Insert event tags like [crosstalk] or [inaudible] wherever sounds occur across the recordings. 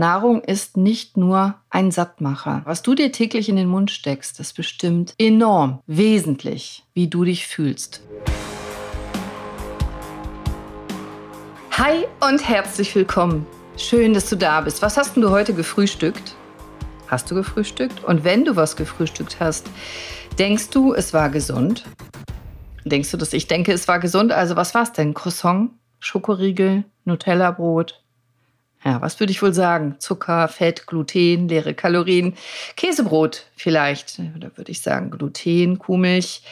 Nahrung ist nicht nur ein Sattmacher. Was du dir täglich in den Mund steckst, das bestimmt enorm, wesentlich, wie du dich fühlst. Hi und herzlich willkommen. Schön, dass du da bist. Was hast denn du heute gefrühstückt? Hast du gefrühstückt? Und wenn du was gefrühstückt hast, denkst du, es war gesund? Denkst du, dass ich denke, es war gesund? Also was war es denn? Croissant, Schokoriegel, Nutella-Brot? Ja, was würde ich wohl sagen? Zucker, Fett, Gluten, leere Kalorien, Käsebrot vielleicht. Oder würde ich sagen Gluten, Kuhmilch.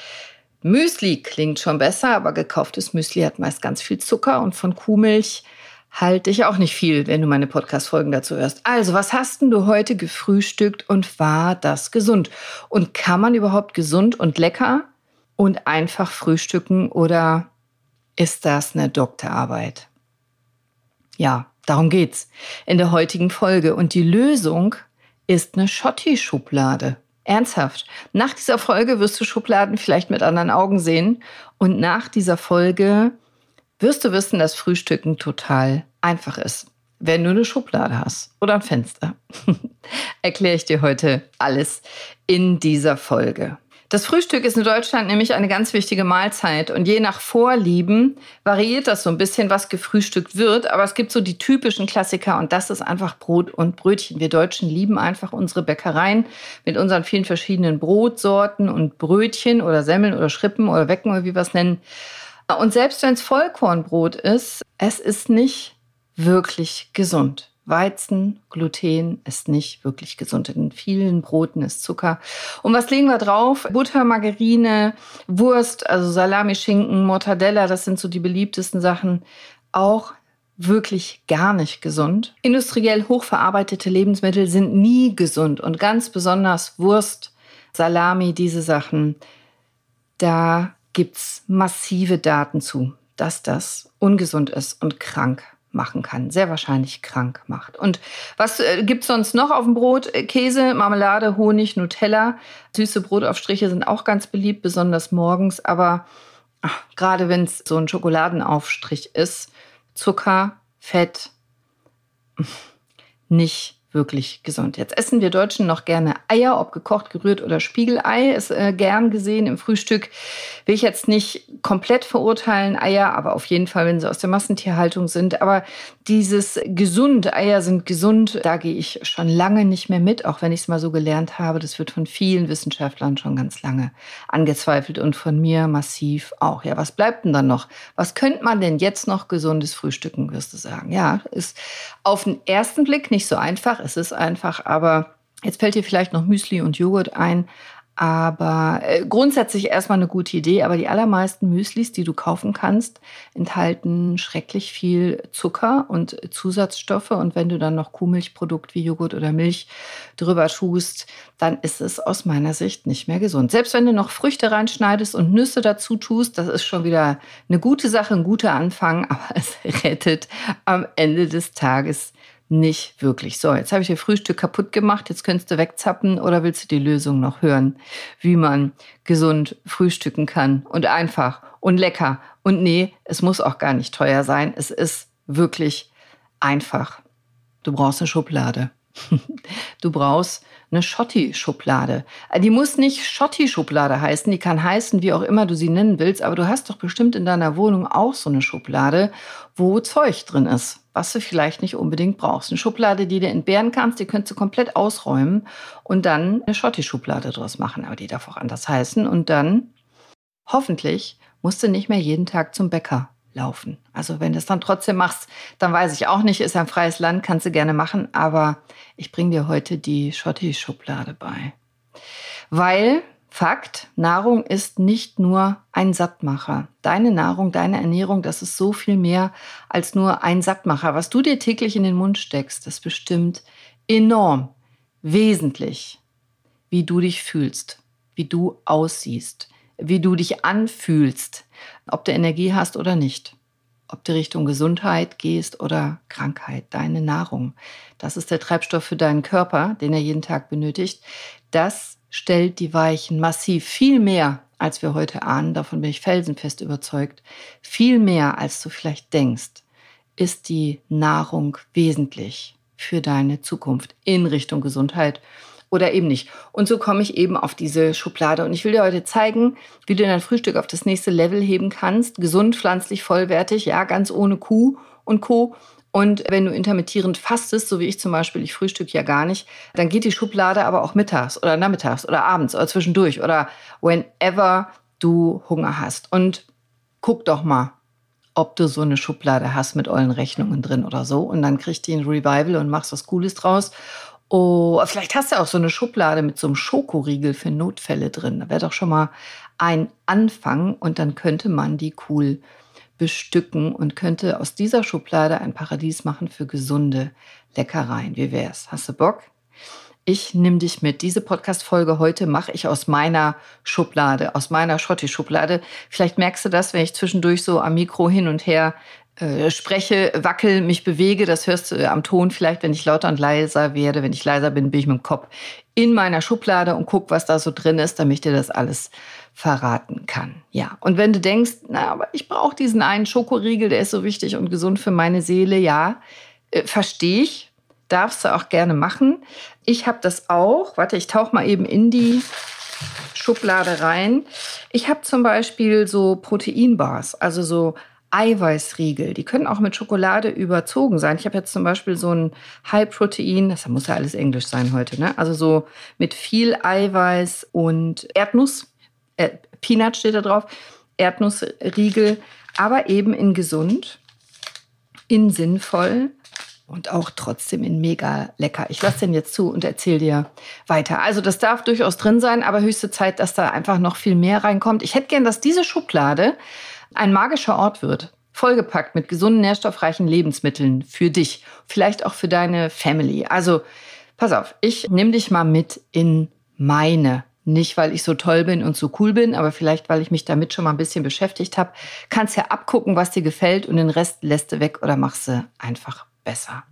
Müsli klingt schon besser, aber gekauftes Müsli hat meist ganz viel Zucker und von Kuhmilch halte ich auch nicht viel, wenn du meine Podcast-Folgen dazu hörst. Also, was hast denn du heute gefrühstückt und war das gesund? Und kann man überhaupt gesund und lecker und einfach frühstücken oder ist das eine Doktorarbeit? Ja, darum geht's in der heutigen Folge. Und die Lösung ist eine Schotti-Schublade. Ernsthaft. Nach dieser Folge wirst du Schubladen vielleicht mit anderen Augen sehen. Und nach dieser Folge wirst du wissen, dass Frühstücken total einfach ist. Wenn du eine Schublade hast oder ein Fenster, [laughs] erkläre ich dir heute alles in dieser Folge. Das Frühstück ist in Deutschland nämlich eine ganz wichtige Mahlzeit und je nach Vorlieben variiert das so ein bisschen, was gefrühstückt wird. Aber es gibt so die typischen Klassiker und das ist einfach Brot und Brötchen. Wir Deutschen lieben einfach unsere Bäckereien mit unseren vielen verschiedenen Brotsorten und Brötchen oder Semmeln oder Schrippen oder Wecken oder wie wir es nennen. Und selbst wenn es Vollkornbrot ist, es ist nicht wirklich gesund. Weizen, Gluten ist nicht wirklich gesund. In vielen Broten ist Zucker. Und was legen wir drauf? Butter, Margarine, Wurst, also Salami, Schinken, Mortadella, das sind so die beliebtesten Sachen. Auch wirklich gar nicht gesund. Industriell hochverarbeitete Lebensmittel sind nie gesund und ganz besonders Wurst, Salami, diese Sachen. Da gibt's massive Daten zu, dass das ungesund ist und krank machen kann, sehr wahrscheinlich krank macht. Und was äh, gibt es sonst noch auf dem Brot? Äh, Käse, Marmelade, Honig, Nutella. Süße Brotaufstriche sind auch ganz beliebt, besonders morgens. Aber ach, gerade wenn es so ein Schokoladenaufstrich ist, Zucker, Fett, [laughs] nicht wirklich gesund. Jetzt essen wir Deutschen noch gerne Eier, ob gekocht, gerührt oder Spiegelei, ist äh, gern gesehen im Frühstück. Will ich jetzt nicht komplett verurteilen, Eier, aber auf jeden Fall, wenn sie aus der Massentierhaltung sind. Aber dieses gesund, Eier sind gesund, da gehe ich schon lange nicht mehr mit, auch wenn ich es mal so gelernt habe. Das wird von vielen Wissenschaftlern schon ganz lange angezweifelt und von mir massiv auch. Ja, was bleibt denn dann noch? Was könnte man denn jetzt noch gesundes frühstücken, wirst du sagen? Ja, ist auf den ersten Blick nicht so einfach einfach, es ist einfach, aber jetzt fällt dir vielleicht noch Müsli und Joghurt ein. Aber äh, grundsätzlich erstmal eine gute Idee, aber die allermeisten Müslis, die du kaufen kannst, enthalten schrecklich viel Zucker und Zusatzstoffe. Und wenn du dann noch Kuhmilchprodukt wie Joghurt oder Milch drüber tust, dann ist es aus meiner Sicht nicht mehr gesund. Selbst wenn du noch Früchte reinschneidest und Nüsse dazu tust, das ist schon wieder eine gute Sache, ein guter Anfang, [laughs] aber es rettet am Ende des Tages nicht wirklich. So, jetzt habe ich dir Frühstück kaputt gemacht, jetzt könntest du wegzappen oder willst du die Lösung noch hören, wie man gesund frühstücken kann und einfach und lecker. Und nee, es muss auch gar nicht teuer sein. Es ist wirklich einfach. Du brauchst eine Schublade. [laughs] Du brauchst eine Schotti-Schublade. Die muss nicht Schotti-Schublade heißen, die kann heißen, wie auch immer du sie nennen willst, aber du hast doch bestimmt in deiner Wohnung auch so eine Schublade, wo Zeug drin ist, was du vielleicht nicht unbedingt brauchst. Eine Schublade, die du entbehren kannst, die könntest du komplett ausräumen und dann eine Schotti-Schublade draus machen, aber die darf auch anders heißen. Und dann, hoffentlich, musst du nicht mehr jeden Tag zum Bäcker laufen. Also wenn du es dann trotzdem machst, dann weiß ich auch nicht, ist ein freies Land, kannst du gerne machen, aber ich bringe dir heute die Schotti-Schublade bei. Weil, Fakt, Nahrung ist nicht nur ein Sattmacher. Deine Nahrung, deine Ernährung, das ist so viel mehr als nur ein Sattmacher. Was du dir täglich in den Mund steckst, das bestimmt enorm, wesentlich, wie du dich fühlst, wie du aussiehst, wie du dich anfühlst, ob du Energie hast oder nicht. Ob du Richtung Gesundheit gehst oder Krankheit, deine Nahrung. Das ist der Treibstoff für deinen Körper, den er jeden Tag benötigt. Das stellt die Weichen massiv viel mehr, als wir heute ahnen. Davon bin ich felsenfest überzeugt. Viel mehr, als du vielleicht denkst, ist die Nahrung wesentlich für deine Zukunft in Richtung Gesundheit oder eben nicht. Und so komme ich eben auf diese Schublade. Und ich will dir heute zeigen, wie du dein Frühstück auf das nächste Level heben kannst. Gesund, pflanzlich, vollwertig, ja, ganz ohne Kuh und Co. Und wenn du intermittierend fastest, so wie ich zum Beispiel, ich frühstück ja gar nicht, dann geht die Schublade aber auch mittags oder nachmittags oder abends oder zwischendurch oder whenever du Hunger hast. Und guck doch mal, ob du so eine Schublade hast mit euren Rechnungen drin oder so. Und dann kriegst du ein Revival und machst was Cooles draus. Oh, vielleicht hast du auch so eine Schublade mit so einem Schokoriegel für Notfälle drin. Da wäre doch schon mal ein Anfang und dann könnte man die cool bestücken und könnte aus dieser Schublade ein Paradies machen für gesunde Leckereien. Wie wär's? Hast du Bock? Ich nehme dich mit. Diese Podcast-Folge heute mache ich aus meiner Schublade, aus meiner Schotti-Schublade. Vielleicht merkst du das, wenn ich zwischendurch so am Mikro hin und her äh, spreche, wackel, mich bewege. Das hörst du äh, am Ton vielleicht, wenn ich lauter und leiser werde. Wenn ich leiser bin, bin ich mit dem Kopf in meiner Schublade und guck, was da so drin ist, damit ich dir das alles verraten kann. Ja, und wenn du denkst, na, aber ich brauche diesen einen Schokoriegel, der ist so wichtig und gesund für meine Seele, ja, äh, verstehe ich, darfst du auch gerne machen. Ich habe das auch. Warte, ich tauche mal eben in die Schublade rein. Ich habe zum Beispiel so Proteinbars, also so Eiweißriegel. Die können auch mit Schokolade überzogen sein. Ich habe jetzt zum Beispiel so ein High Protein, das muss ja alles Englisch sein heute, ne? Also so mit viel Eiweiß und Erdnuss. Äh, Peanut steht da drauf. Erdnussriegel, aber eben in gesund, in sinnvoll und auch trotzdem in mega lecker. Ich lasse den jetzt zu und erzähle dir weiter. Also das darf durchaus drin sein, aber höchste Zeit, dass da einfach noch viel mehr reinkommt. Ich hätte gern, dass diese Schublade ein magischer Ort wird, vollgepackt mit gesunden, nährstoffreichen Lebensmitteln für dich, vielleicht auch für deine Family. Also pass auf, ich nehme dich mal mit in meine nicht, weil ich so toll bin und so cool bin, aber vielleicht, weil ich mich damit schon mal ein bisschen beschäftigt habe. Kannst ja abgucken, was dir gefällt und den Rest lässt du weg oder machst du einfach besser.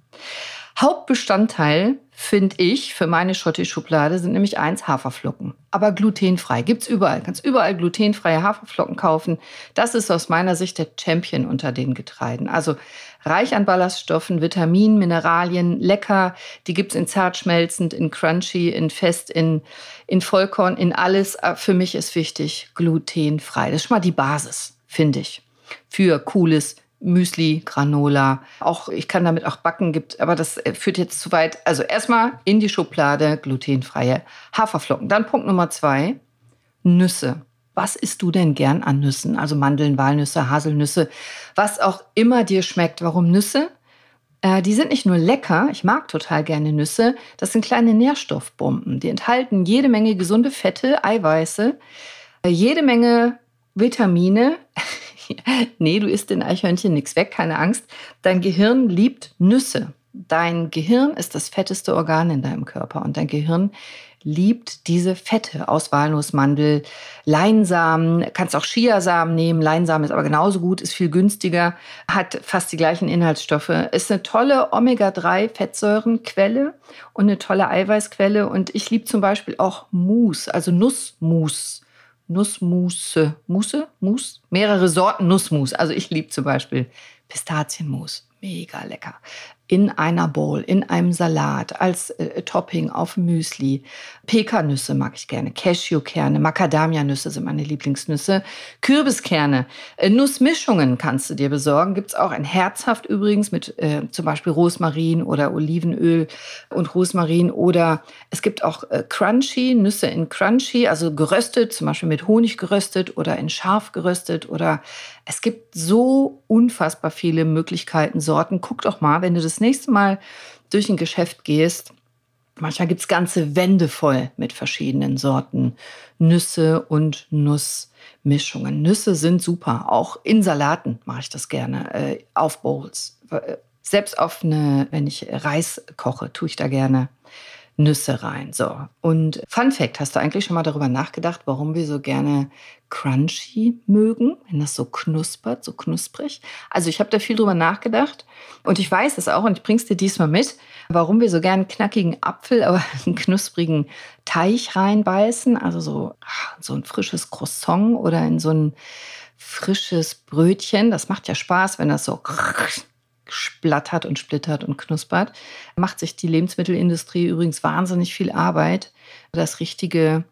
Hauptbestandteil, finde ich, für meine Schotti-Schublade sind nämlich eins Haferflocken. Aber glutenfrei. Gibt's überall. Kannst überall glutenfreie Haferflocken kaufen. Das ist aus meiner Sicht der Champion unter den Getreiden. Also reich an Ballaststoffen, Vitaminen, Mineralien, lecker. Die gibt's in zart schmelzend, in crunchy, in fest, in, in Vollkorn, in alles. Äh, für mich ist wichtig, glutenfrei. Das ist schon mal die Basis, finde ich. Für cooles Müsli, Granola. Auch ich kann damit auch backen, gibt, aber das äh, führt jetzt zu weit. Also erstmal in die Schublade glutenfreie Haferflocken. Dann Punkt Nummer zwei: Nüsse. Was isst du denn gern an Nüssen? Also Mandeln, Walnüsse, Haselnüsse, was auch immer dir schmeckt. Warum Nüsse? Äh, die sind nicht nur lecker, ich mag total gerne Nüsse, das sind kleine Nährstoffbomben. Die enthalten jede Menge gesunde Fette, Eiweiße, äh, jede Menge Vitamine. [laughs] [laughs] nee, du isst den Eichhörnchen nichts weg, keine Angst. Dein Gehirn liebt Nüsse. Dein Gehirn ist das fetteste Organ in deinem Körper und dein Gehirn liebt diese Fette aus Walnuss, Mandel, Leinsamen, kannst auch Chiasamen nehmen. Leinsamen ist aber genauso gut, ist viel günstiger, hat fast die gleichen Inhaltsstoffe, ist eine tolle Omega-3-Fettsäurenquelle und eine tolle Eiweißquelle. Und ich liebe zum Beispiel auch Mousse, also Nussmus. Nussmusse. Musse? Mus? Mehrere Sorten Nussmus. Also ich liebe zum Beispiel Pistazienmus. Mega lecker in einer Bowl, in einem Salat, als äh, Topping auf Müsli. Pekannüsse mag ich gerne, Cashewkerne, Macadamianüsse sind meine Lieblingsnüsse, Kürbiskerne, äh, Nussmischungen kannst du dir besorgen. Gibt's auch ein Herzhaft übrigens mit äh, zum Beispiel Rosmarin oder Olivenöl und Rosmarin oder es gibt auch äh, Crunchy, Nüsse in Crunchy, also geröstet, zum Beispiel mit Honig geröstet oder in Schaf geröstet oder es gibt so unfassbar viele Möglichkeiten, Sorten. Guck doch mal, wenn du das nächste Mal durch ein Geschäft gehst, manchmal gibt es ganze Wände voll mit verschiedenen Sorten Nüsse und Nussmischungen. Nüsse sind super. Auch in Salaten mache ich das gerne, äh, auf Bowls. Selbst auf eine, wenn ich Reis koche, tue ich da gerne Nüsse rein. So. Und Fun Fact, hast du eigentlich schon mal darüber nachgedacht, warum wir so gerne crunchy mögen, wenn das so knuspert, so knusprig? Also ich habe da viel drüber nachgedacht und ich weiß es auch und ich bring's dir diesmal mit, warum wir so gerne knackigen Apfel, aber [laughs] einen knusprigen Teich reinbeißen, also so, ah, so ein frisches Croissant oder in so ein frisches Brötchen. Das macht ja Spaß, wenn das so splattert und splittert und knuspert. Macht sich die Lebensmittelindustrie übrigens wahnsinnig viel Arbeit, das richtige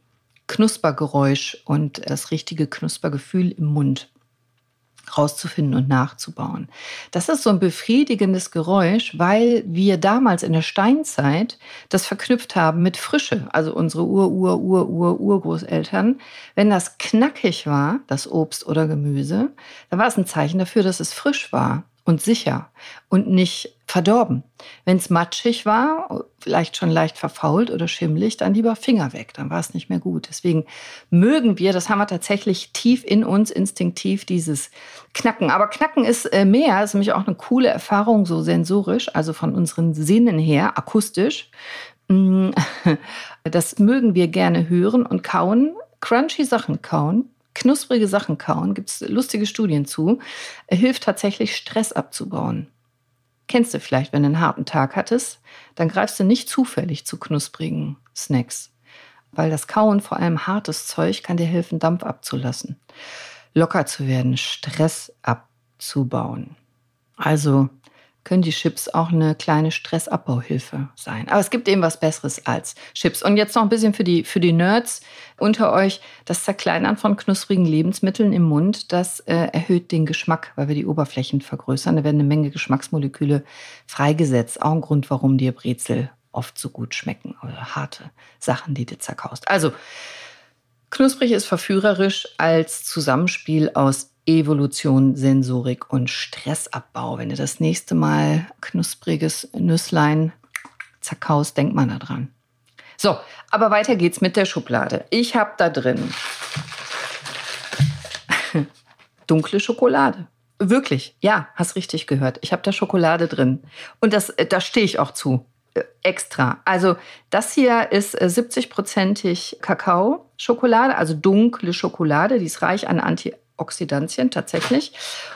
Knuspergeräusch und das richtige Knuspergefühl im Mund rauszufinden und nachzubauen. Das ist so ein befriedigendes Geräusch, weil wir damals in der Steinzeit das verknüpft haben mit Frische, also unsere Ur, Ur, Ur, Ur, Urgroßeltern. Wenn das knackig war, das Obst oder Gemüse, dann war es ein Zeichen dafür, dass es frisch war und sicher und nicht verdorben. Wenn es matschig war, vielleicht schon leicht verfault oder schimmelig, dann lieber Finger weg, dann war es nicht mehr gut. Deswegen mögen wir, das haben wir tatsächlich tief in uns instinktiv, dieses Knacken. Aber Knacken ist äh, mehr, ist nämlich auch eine coole Erfahrung, so sensorisch, also von unseren Sinnen her, akustisch. Mm, [laughs] das mögen wir gerne hören und kauen, crunchy Sachen kauen knusprige Sachen kauen, gibt es lustige Studien zu, hilft tatsächlich Stress abzubauen. Kennst du vielleicht, wenn du einen harten Tag hattest, dann greifst du nicht zufällig zu knusprigen Snacks, weil das Kauen, vor allem hartes Zeug, kann dir helfen, Dampf abzulassen, locker zu werden, Stress abzubauen. Also können die Chips auch eine kleine Stressabbauhilfe sein. Aber es gibt eben was Besseres als Chips. Und jetzt noch ein bisschen für die, für die Nerds unter euch. Das Zerkleinern von knusprigen Lebensmitteln im Mund, das äh, erhöht den Geschmack, weil wir die Oberflächen vergrößern. Da werden eine Menge Geschmacksmoleküle freigesetzt. Auch ein Grund, warum dir Brezel oft so gut schmecken oder harte Sachen, die du zerkaust. Also, knusprig ist verführerisch als Zusammenspiel aus Evolution, Sensorik und Stressabbau. Wenn du das nächste Mal knuspriges Nüsslein zerkaust, denk mal daran. So, aber weiter geht's mit der Schublade. Ich habe da drin [laughs] dunkle Schokolade. Wirklich, ja, hast richtig gehört. Ich habe da Schokolade drin. Und das, äh, da stehe ich auch zu. Äh, extra. Also das hier ist 70-prozentig äh, Kakao-Schokolade, also dunkle Schokolade. Die ist reich an Anti Oxidantien tatsächlich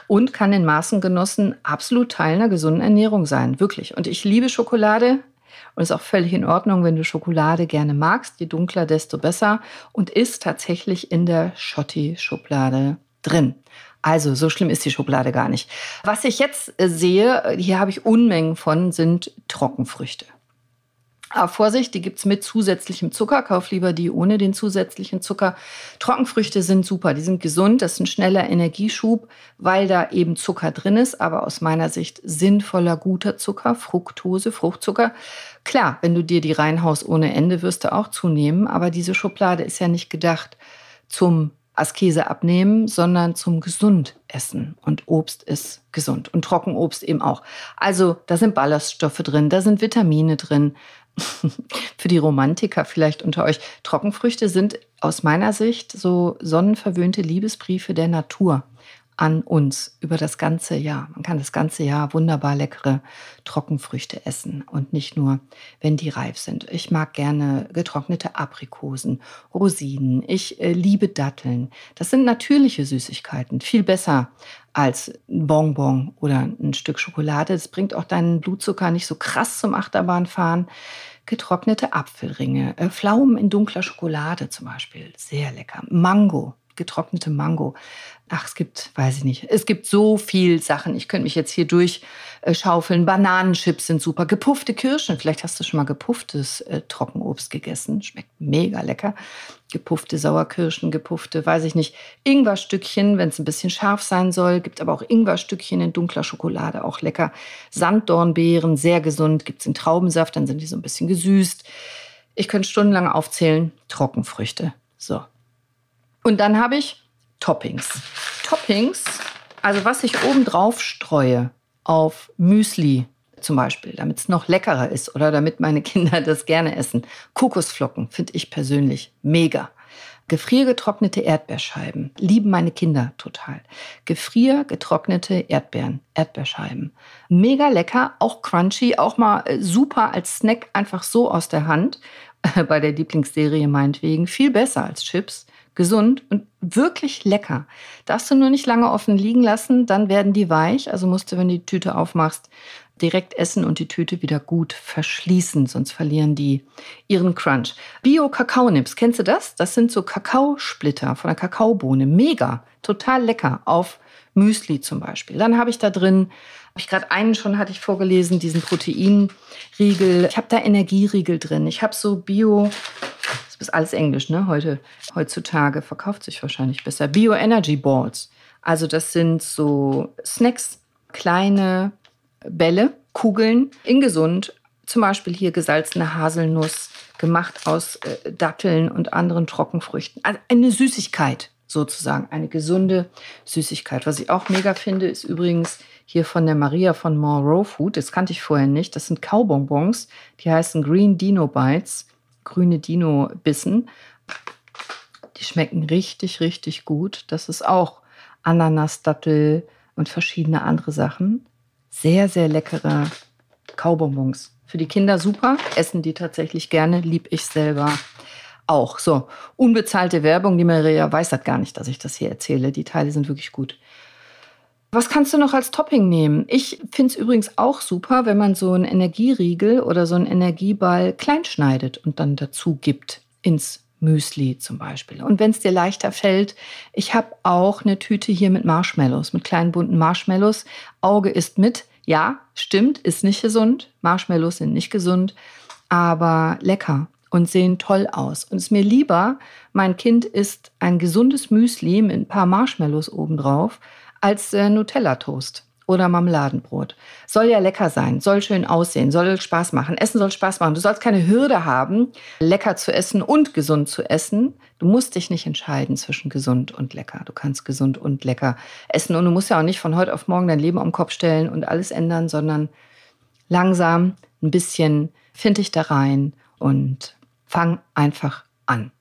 und kann in Maßen genossen absolut Teil einer gesunden Ernährung sein. Wirklich. Und ich liebe Schokolade. Und ist auch völlig in Ordnung, wenn du Schokolade gerne magst. Je dunkler, desto besser. Und ist tatsächlich in der Schotti-Schublade drin. Also, so schlimm ist die Schokolade gar nicht. Was ich jetzt äh, sehe, hier habe ich Unmengen von, sind Trockenfrüchte. Aber Vorsicht, die gibt's mit zusätzlichem Zucker. Kauf lieber die ohne den zusätzlichen Zucker. Trockenfrüchte sind super, die sind gesund, das ist ein schneller Energieschub, weil da eben Zucker drin ist, aber aus meiner Sicht sinnvoller, guter Zucker, Fructose, Fruchtzucker. Klar, wenn du dir die reinhaust ohne Ende, wirst du auch zunehmen, aber diese Schublade ist ja nicht gedacht zum Askese abnehmen, sondern zum gesund essen. Und Obst ist gesund und Trockenobst eben auch. Also da sind Ballaststoffe drin, da sind Vitamine drin, für die Romantiker vielleicht unter euch. Trockenfrüchte sind aus meiner Sicht so sonnenverwöhnte Liebesbriefe der Natur an uns über das ganze Jahr. Man kann das ganze Jahr wunderbar leckere Trockenfrüchte essen und nicht nur, wenn die reif sind. Ich mag gerne getrocknete Aprikosen, Rosinen. Ich äh, liebe Datteln. Das sind natürliche Süßigkeiten, viel besser als ein Bonbon oder ein Stück Schokolade. Das bringt auch deinen Blutzucker nicht so krass zum Achterbahnfahren getrocknete Apfelringe, äh, Pflaumen in dunkler Schokolade zum Beispiel, sehr lecker. Mango, getrocknete Mango. Ach, es gibt, weiß ich nicht, es gibt so viel Sachen. Ich könnte mich jetzt hier durchschaufeln. Bananenchips sind super. Gepuffte Kirschen. Vielleicht hast du schon mal gepufftes äh, Trockenobst gegessen. Schmeckt mega lecker. Gepuffte Sauerkirschen, gepuffte, weiß ich nicht, Ingwerstückchen, wenn es ein bisschen scharf sein soll. Gibt aber auch Ingwerstückchen in dunkler Schokolade, auch lecker. Sanddornbeeren, sehr gesund. Gibt es in Traubensaft, dann sind die so ein bisschen gesüßt. Ich könnte stundenlang aufzählen. Trockenfrüchte. So, und dann habe ich Toppings. Toppings, also was ich oben drauf streue auf Müsli zum Beispiel, damit es noch leckerer ist oder damit meine Kinder [laughs] das gerne essen. Kokosflocken finde ich persönlich mega. Gefriergetrocknete Erdbeerscheiben lieben meine Kinder total. Gefriergetrocknete Erdbeeren, Erdbeerscheiben. Mega lecker, auch crunchy, auch mal äh, super als Snack einfach so aus der Hand. [laughs] Bei der Lieblingsserie meinetwegen. Viel besser als Chips gesund und wirklich lecker. Darfst du nur nicht lange offen liegen lassen, dann werden die weich. Also musst du, wenn du die Tüte aufmachst, direkt essen und die Tüte wieder gut verschließen, sonst verlieren die ihren Crunch. Bio-Kakao-Nips, kennst du das? Das sind so Kakaosplitter von der Kakaobohne. Mega, total lecker. Auf Müsli zum Beispiel. Dann habe ich da drin, habe ich gerade einen schon, hatte ich vorgelesen, diesen Proteinriegel. Ich habe da Energieriegel drin. Ich habe so Bio, das ist alles Englisch, ne? Heute, heutzutage verkauft sich wahrscheinlich besser. Bio Energy Balls. Also das sind so Snacks, kleine Bälle, Kugeln, in gesund. Zum Beispiel hier gesalzene Haselnuss, gemacht aus äh, Datteln und anderen Trockenfrüchten. Also eine Süßigkeit sozusagen, eine gesunde Süßigkeit. Was ich auch mega finde, ist übrigens hier von der Maria von More Food. Das kannte ich vorher nicht. Das sind Kaubonbons. Die heißen Green Dino Bites, grüne Dino-Bissen. Die schmecken richtig, richtig gut. Das ist auch Ananas, Dattel und verschiedene andere Sachen. Sehr, sehr leckere Kaubonbons. Für die Kinder super, essen die tatsächlich gerne, lieb ich selber auch. So, unbezahlte Werbung, die Maria weiß das gar nicht, dass ich das hier erzähle. Die Teile sind wirklich gut. Was kannst du noch als Topping nehmen? Ich finde es übrigens auch super, wenn man so einen Energieriegel oder so einen Energieball klein schneidet und dann dazu gibt ins Müsli zum Beispiel. Und wenn es dir leichter fällt, ich habe auch eine Tüte hier mit Marshmallows, mit kleinen bunten Marshmallows. Auge ist mit. Ja, stimmt, ist nicht gesund. Marshmallows sind nicht gesund, aber lecker und sehen toll aus. Und es ist mir lieber, mein Kind isst ein gesundes Müsli mit ein paar Marshmallows obendrauf, als äh, Nutella-Toast oder Marmeladenbrot. Soll ja lecker sein, soll schön aussehen, soll Spaß machen. Essen soll Spaß machen. Du sollst keine Hürde haben, lecker zu essen und gesund zu essen. Du musst dich nicht entscheiden zwischen gesund und lecker. Du kannst gesund und lecker essen. Und du musst ja auch nicht von heute auf morgen dein Leben den Kopf stellen und alles ändern, sondern langsam ein bisschen find dich da rein und fang einfach an.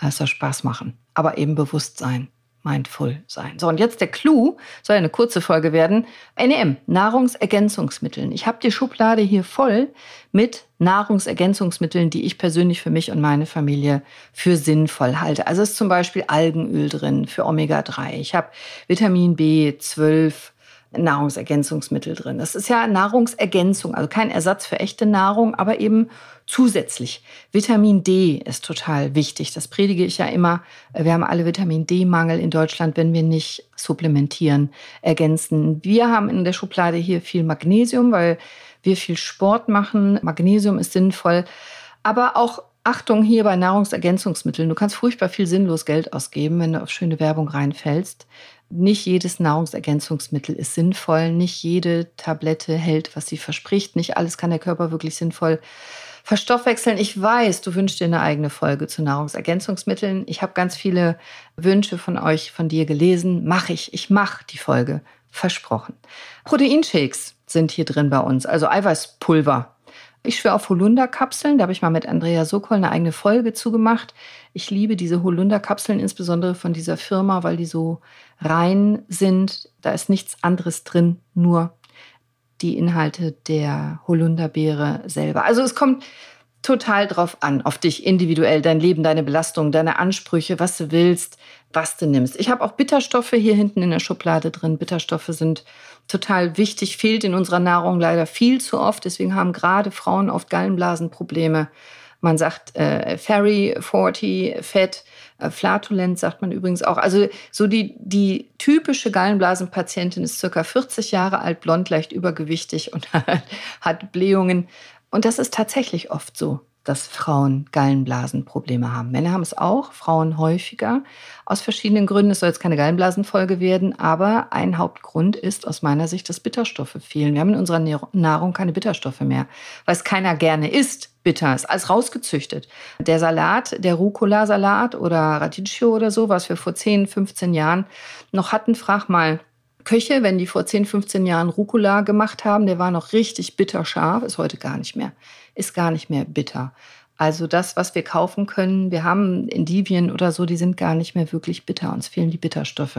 Es soll Spaß machen, aber eben bewusst sein mindful sein. So, und jetzt der Clou, soll eine kurze Folge werden. NEM, Nahrungsergänzungsmitteln. Ich habe die Schublade hier voll mit Nahrungsergänzungsmitteln, die ich persönlich für mich und meine Familie für sinnvoll halte. Also ist zum Beispiel Algenöl drin für Omega-3. Ich habe Vitamin B12, Nahrungsergänzungsmittel drin. Das ist ja Nahrungsergänzung, also kein Ersatz für echte Nahrung, aber eben zusätzlich. Vitamin D ist total wichtig. Das predige ich ja immer. Wir haben alle Vitamin D-Mangel in Deutschland, wenn wir nicht supplementieren, ergänzen. Wir haben in der Schublade hier viel Magnesium, weil wir viel Sport machen. Magnesium ist sinnvoll. Aber auch Achtung hier bei Nahrungsergänzungsmitteln. Du kannst furchtbar viel sinnlos Geld ausgeben, wenn du auf schöne Werbung reinfällst. Nicht jedes Nahrungsergänzungsmittel ist sinnvoll. Nicht jede Tablette hält, was sie verspricht. Nicht alles kann der Körper wirklich sinnvoll verstoffwechseln. Ich weiß, du wünschst dir eine eigene Folge zu Nahrungsergänzungsmitteln. Ich habe ganz viele Wünsche von euch, von dir gelesen. Mache ich. Ich mache die Folge. Versprochen. Proteinshakes sind hier drin bei uns, also Eiweißpulver ich schwöre auf Holunderkapseln. Da habe ich mal mit Andrea Sokol eine eigene Folge zugemacht. Ich liebe diese Holunderkapseln, insbesondere von dieser Firma, weil die so rein sind. Da ist nichts anderes drin, nur die Inhalte der Holunderbeere selber. Also es kommt total drauf an, auf dich individuell, dein Leben, deine Belastung, deine Ansprüche, was du willst, was du nimmst. Ich habe auch Bitterstoffe hier hinten in der Schublade drin. Bitterstoffe sind total wichtig, fehlt in unserer Nahrung leider viel zu oft. Deswegen haben gerade Frauen oft Gallenblasenprobleme. Man sagt äh, Ferry 40, Fett, äh, Flatulent sagt man übrigens auch. Also so die, die typische Gallenblasenpatientin ist circa 40 Jahre alt, blond, leicht übergewichtig und [laughs] hat Blähungen. Und das ist tatsächlich oft so dass Frauen Gallenblasenprobleme haben. Männer haben es auch, Frauen häufiger, aus verschiedenen Gründen. Es soll jetzt keine Gallenblasenfolge werden, aber ein Hauptgrund ist aus meiner Sicht, dass Bitterstoffe fehlen. Wir haben in unserer Nahrung keine Bitterstoffe mehr, weil es keiner gerne isst. Bitter ist alles rausgezüchtet. Der Salat, der Rucola-Salat oder Radicchio oder so, was wir vor 10, 15 Jahren noch hatten, frag mal Köche, wenn die vor 10, 15 Jahren Rucola gemacht haben, der war noch richtig bitterscharf, ist heute gar nicht mehr ist gar nicht mehr bitter. Also das, was wir kaufen können, wir haben Endivien oder so, die sind gar nicht mehr wirklich bitter. Uns fehlen die Bitterstoffe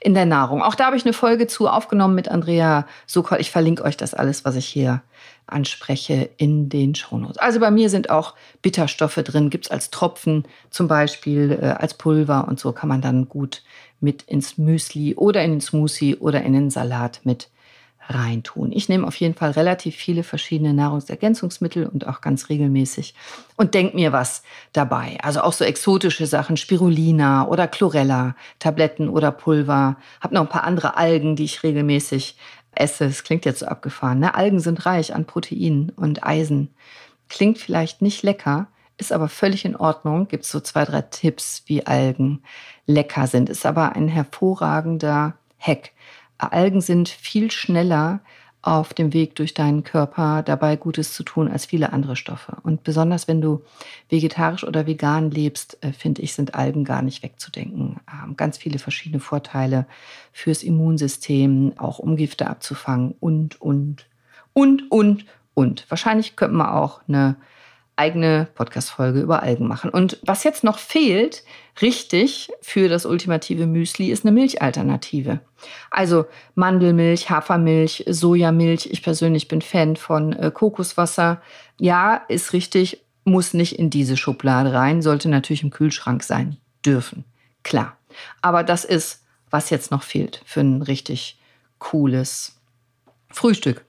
in der Nahrung. Auch da habe ich eine Folge zu aufgenommen mit Andrea Sokol. Ich verlinke euch das alles, was ich hier anspreche, in den Shownotes. Also bei mir sind auch Bitterstoffe drin, gibt es als Tropfen zum Beispiel, äh, als Pulver und so kann man dann gut mit ins Müsli oder in den Smoothie oder in den Salat mit reintun. Ich nehme auf jeden Fall relativ viele verschiedene Nahrungsergänzungsmittel und auch ganz regelmäßig und denke mir was dabei. Also auch so exotische Sachen, Spirulina oder Chlorella, Tabletten oder Pulver. Habe noch ein paar andere Algen, die ich regelmäßig esse. Es klingt jetzt so abgefahren. Ne? Algen sind reich an Protein und Eisen. Klingt vielleicht nicht lecker, ist aber völlig in Ordnung. Gibt so zwei, drei Tipps, wie Algen lecker sind. Ist aber ein hervorragender Hack. Algen sind viel schneller auf dem Weg durch deinen Körper dabei Gutes zu tun als viele andere Stoffe. Und besonders wenn du vegetarisch oder vegan lebst, äh, finde ich, sind Algen gar nicht wegzudenken. Haben ganz viele verschiedene Vorteile fürs Immunsystem, auch um Gifte abzufangen und, und, und, und, und. Wahrscheinlich könnte man auch eine eigene Podcast-Folge über Algen machen. Und was jetzt noch fehlt, richtig für das ultimative Müsli, ist eine Milchalternative. Also Mandelmilch, Hafermilch, Sojamilch. Ich persönlich bin Fan von äh, Kokoswasser. Ja, ist richtig, muss nicht in diese Schublade rein, sollte natürlich im Kühlschrank sein dürfen. Klar. Aber das ist, was jetzt noch fehlt für ein richtig cooles Frühstück.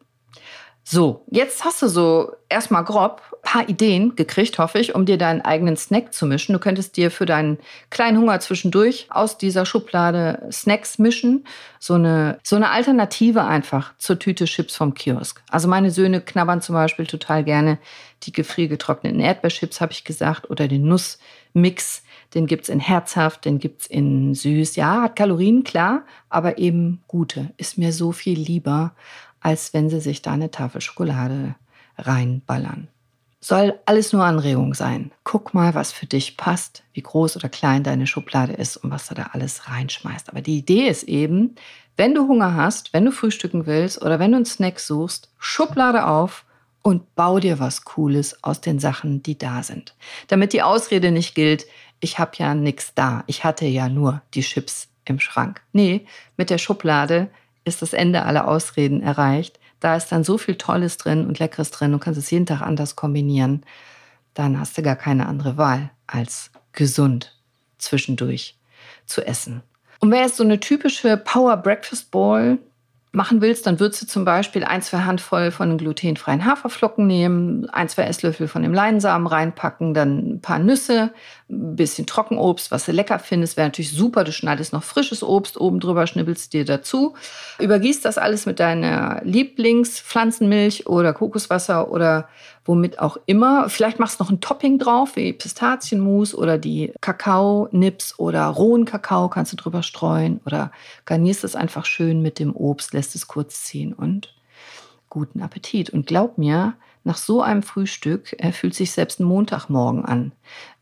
So, jetzt hast du so erstmal grob paar Ideen gekriegt, hoffe ich, um dir deinen eigenen Snack zu mischen. Du könntest dir für deinen kleinen Hunger zwischendurch aus dieser Schublade Snacks mischen. So eine, so eine Alternative einfach zur Tüte Chips vom Kiosk. Also meine Söhne knabbern zum Beispiel total gerne die gefriergetrockneten Erdbeerchips, habe ich gesagt, oder den Nussmix. Den gibt's in herzhaft, den gibt's in süß. Ja, hat Kalorien, klar, aber eben gute. Ist mir so viel lieber als wenn sie sich da eine Tafel Schokolade reinballern. Soll alles nur Anregung sein. Guck mal, was für dich passt, wie groß oder klein deine Schublade ist und was du da alles reinschmeißt. Aber die Idee ist eben, wenn du Hunger hast, wenn du frühstücken willst oder wenn du einen Snack suchst, Schublade auf und bau dir was Cooles aus den Sachen, die da sind. Damit die Ausrede nicht gilt, ich habe ja nichts da, ich hatte ja nur die Chips im Schrank. Nee, mit der Schublade ist das Ende aller Ausreden erreicht. Da ist dann so viel Tolles drin und Leckeres drin. Du kannst es jeden Tag anders kombinieren. Dann hast du gar keine andere Wahl, als gesund zwischendurch zu essen. Und wer jetzt so eine typische Power Breakfast Bowl machen willst, dann würdest du zum Beispiel ein, zwei Handvoll von glutenfreien Haferflocken nehmen, ein, zwei Esslöffel von dem Leinsamen reinpacken, dann ein paar Nüsse, ein bisschen Trockenobst, was du lecker findest. Wäre natürlich super, du schneidest noch frisches Obst oben drüber, schnibbelst dir dazu. Übergießt das alles mit deiner Lieblingspflanzenmilch oder Kokoswasser oder womit auch immer. Vielleicht machst du noch ein Topping drauf, wie Pistazienmus oder die Kakao-Nips oder rohen Kakao kannst du drüber streuen oder garnierst es einfach schön mit dem Obst, lässt es kurz ziehen und guten Appetit. Und glaub mir, nach so einem Frühstück äh, fühlt sich selbst ein Montagmorgen an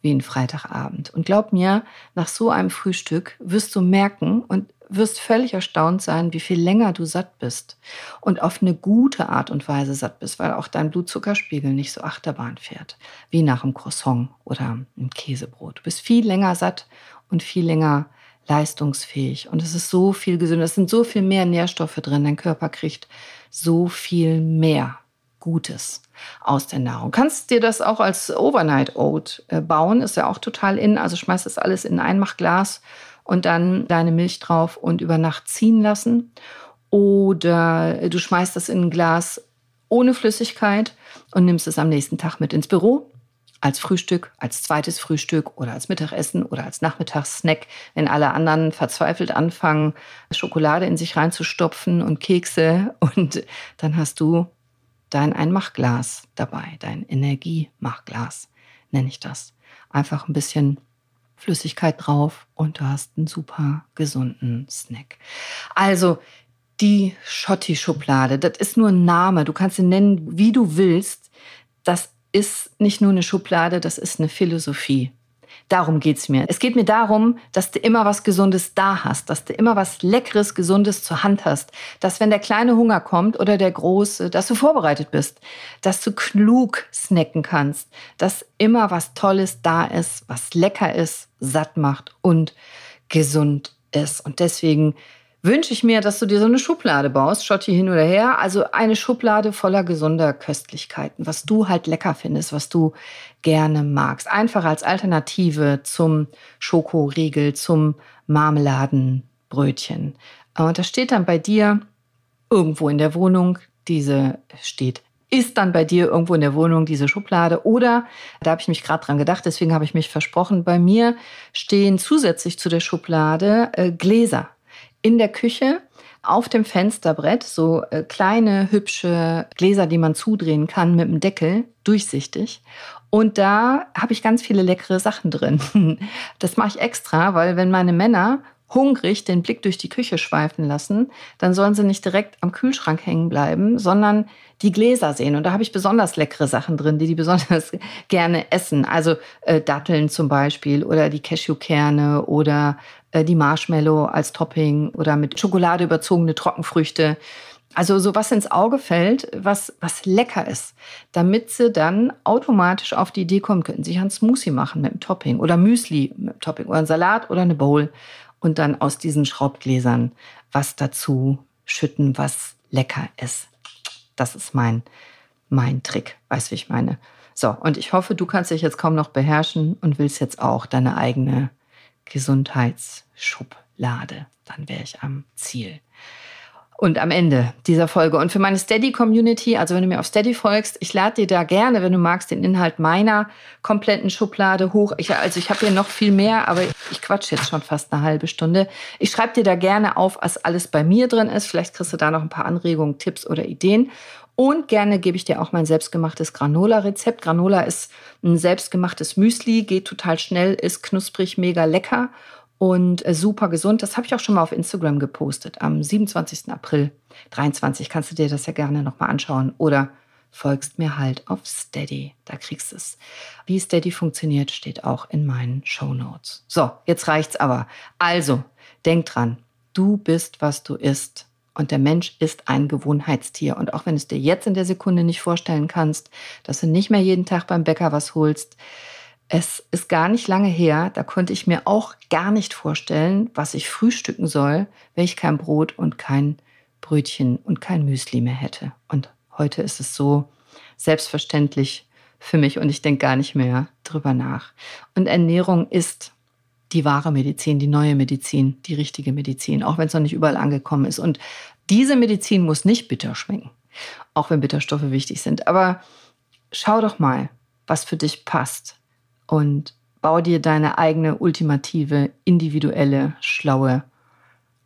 wie ein Freitagabend. Und glaub mir, nach so einem Frühstück wirst du merken und wirst völlig erstaunt sein, wie viel länger du satt bist und auf eine gute Art und Weise satt bist, weil auch dein Blutzuckerspiegel nicht so Achterbahn fährt, wie nach einem Croissant oder einem Käsebrot. Du bist viel länger satt und viel länger leistungsfähig. Und es ist so viel gesünder, es sind so viel mehr Nährstoffe drin, dein Körper kriegt so viel mehr Gutes aus der Nahrung. Kannst dir das auch als Overnight Oat äh, bauen, ist ja auch total in, also schmeißt das alles in ein Einmachglas und dann deine Milch drauf und über Nacht ziehen lassen. Oder du schmeißt das in ein Glas ohne Flüssigkeit und nimmst es am nächsten Tag mit ins Büro als Frühstück, als zweites Frühstück oder als Mittagessen oder als Nachmittagssnack, wenn alle anderen verzweifelt anfangen, Schokolade in sich reinzustopfen und Kekse und dann hast du dein Einmachglas dabei, dein Energiemachglas nenne ich das. Einfach ein bisschen Flüssigkeit drauf und du hast einen super gesunden Snack. Also die Schotti-Schublade, das ist nur ein Name. Du kannst ihn nennen, wie du willst. Das ist nicht nur eine Schublade, das ist eine Philosophie. Darum geht's mir. Es geht mir darum, dass du immer was Gesundes da hast, dass du immer was Leckeres, Gesundes zur Hand hast, dass wenn der kleine Hunger kommt oder der große, dass du vorbereitet bist, dass du klug snacken kannst, dass immer was Tolles da ist, was lecker ist, satt macht und gesund ist. Und deswegen wünsche ich mir, dass du dir so eine Schublade baust, Schotti hin oder her. Also eine Schublade voller gesunder Köstlichkeiten, was du halt lecker findest, was du gerne magst. Einfach als Alternative zum Schokoriegel, zum Marmeladenbrötchen. Und da steht dann bei dir irgendwo in der Wohnung. Diese steht ist dann bei dir irgendwo in der Wohnung diese Schublade oder, da habe ich mich gerade dran gedacht, deswegen habe ich mich versprochen, bei mir stehen zusätzlich zu der Schublade äh, Gläser in der Küche auf dem Fensterbrett, so äh, kleine hübsche Gläser, die man zudrehen kann mit dem Deckel, durchsichtig. Und da habe ich ganz viele leckere Sachen drin. [laughs] Das mache ich extra, weil wenn meine Männer hungrig den Blick durch die Küche schweifen lassen, dann sollen sie nicht direkt am Kühlschrank hängen bleiben, sondern die Gläser sehen. Und da habe ich besonders leckere Sachen drin, die die [laughs] besonders gerne essen. Also äh, Datteln zum Beispiel oder die Cashewkerne oder äh, die Marshmallow als Topping oder mit Schokolade überzogene Trockenfrüchte. Also so was ins Auge fällt, was, was lecker ist, damit sie dann automatisch auf die Idee kommen könnten, sich ein Smoothie machen mit einem Topping oder Müsli mit einem Topping oder ein Salat oder eine Bowl und dann aus diesen Schraubgläsern was dazu schütten, was lecker ist. Das ist mein, mein Trick. Weißt du, wie ich meine? So, und ich hoffe, du kannst dich jetzt kaum noch beherrschen und willst jetzt auch deine eigene Gesundheitsschublade. Dann wäre ich am Ziel und am Ende dieser Folge. Und für meine Steady-Community, also wenn du mir auf Steady folgst, ich lade dir da gerne, wenn du magst, den Inhalt meiner kompletten Schublade hoch. Ich, also ich habe hier noch viel mehr, aber ich quatsche jetzt schon fast eine halbe Stunde. Ich schreibe dir da gerne auf, was alles bei mir drin ist. Vielleicht kriegst du da noch ein paar Anregungen, Tipps oder Ideen. Und gerne gebe ich dir auch mein selbstgemachtes Granola-Rezept. Granola ist ein selbstgemachtes Müsli, geht total schnell, ist knusprig, mega lecker und äh, super gesund. Das habe ich auch schon mal auf Instagram gepostet. Am 27. April 23 kannst du dir das ja gerne nochmal anschauen oder folgst mir halt auf Steady. Da kriegst du es. Wie Steady funktioniert, steht auch in meinen Show Notes. So, jetzt reicht's aber. Also, denk dran. Du bist, was du isst. Und der Mensch ist ein Gewohnheitstier. Und auch wenn es dir jetzt in der Sekunde nicht vorstellen kannst, dass du nicht mehr jeden Tag beim Bäcker was holst, es ist gar nicht lange her, da konnte ich mir auch gar nicht vorstellen, was ich frühstücken soll, wenn ich kein Brot und kein Brötchen und kein Müsli mehr hätte. Und heute ist es so selbstverständlich für mich und ich denke gar nicht mehr drüber nach. Und Ernährung ist die wahre Medizin, die neue Medizin, die richtige Medizin, auch wenn es noch nicht überall angekommen ist. Und diese Medizin muss nicht bitter schmecken, auch wenn Bitterstoffe wichtig sind. Aber schau doch mal, was für dich passt und bau dir deine eigene ultimative, individuelle, schlaue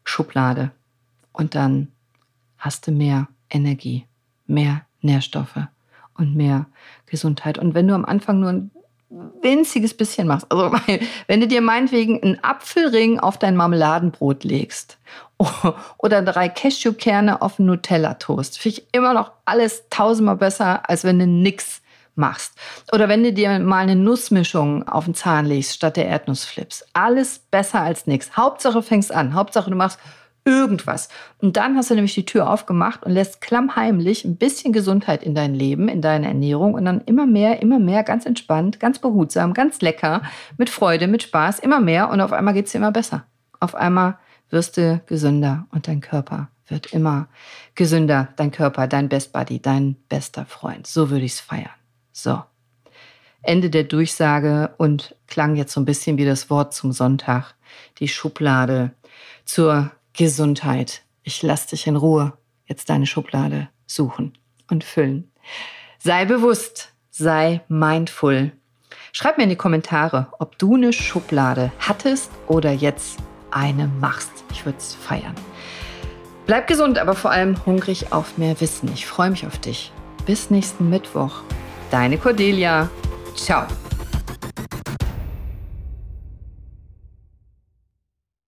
Schublade. Und dann hast du mehr Energie, mehr Nährstoffe und mehr Gesundheit. Und wenn du am Anfang nur ein winziges bisschen machst, also [laughs] wenn du dir meinetwegen einen Apfelring auf dein Marmeladenbrot legst [laughs] oder drei Cashewkerne auf einen Nutella-Toast, finde ich immer noch alles tausendmal besser, als wenn du nix machst. Oder wenn du dir mal eine Nussmischung auf den Zahn legst statt der Erdnussflips. Alles besser als nichts. Hauptsache fängst an. Hauptsache du machst irgendwas. Und dann hast du nämlich die Tür aufgemacht und lässt klammheimlich ein bisschen Gesundheit in dein Leben, in deine Ernährung und dann immer mehr, immer mehr, ganz entspannt, ganz behutsam, ganz lecker, mit Freude, mit Spaß, immer mehr und auf einmal geht es dir immer besser. Auf einmal wirst du gesünder und dein Körper wird immer gesünder. Dein Körper, dein Best Buddy, dein bester Freund. So würde ich es feiern. So. Ende der Durchsage und klang jetzt so ein bisschen wie das Wort zum Sonntag. Die Schublade zur Gesundheit. Ich lass dich in Ruhe jetzt deine Schublade suchen und füllen. Sei bewusst, sei mindful. Schreib mir in die Kommentare, ob du eine Schublade hattest oder jetzt eine machst. Ich würde es feiern. Bleib gesund, aber vor allem hungrig auf mehr Wissen. Ich freue mich auf dich. Bis nächsten Mittwoch. Deine Cordelia. Ciao.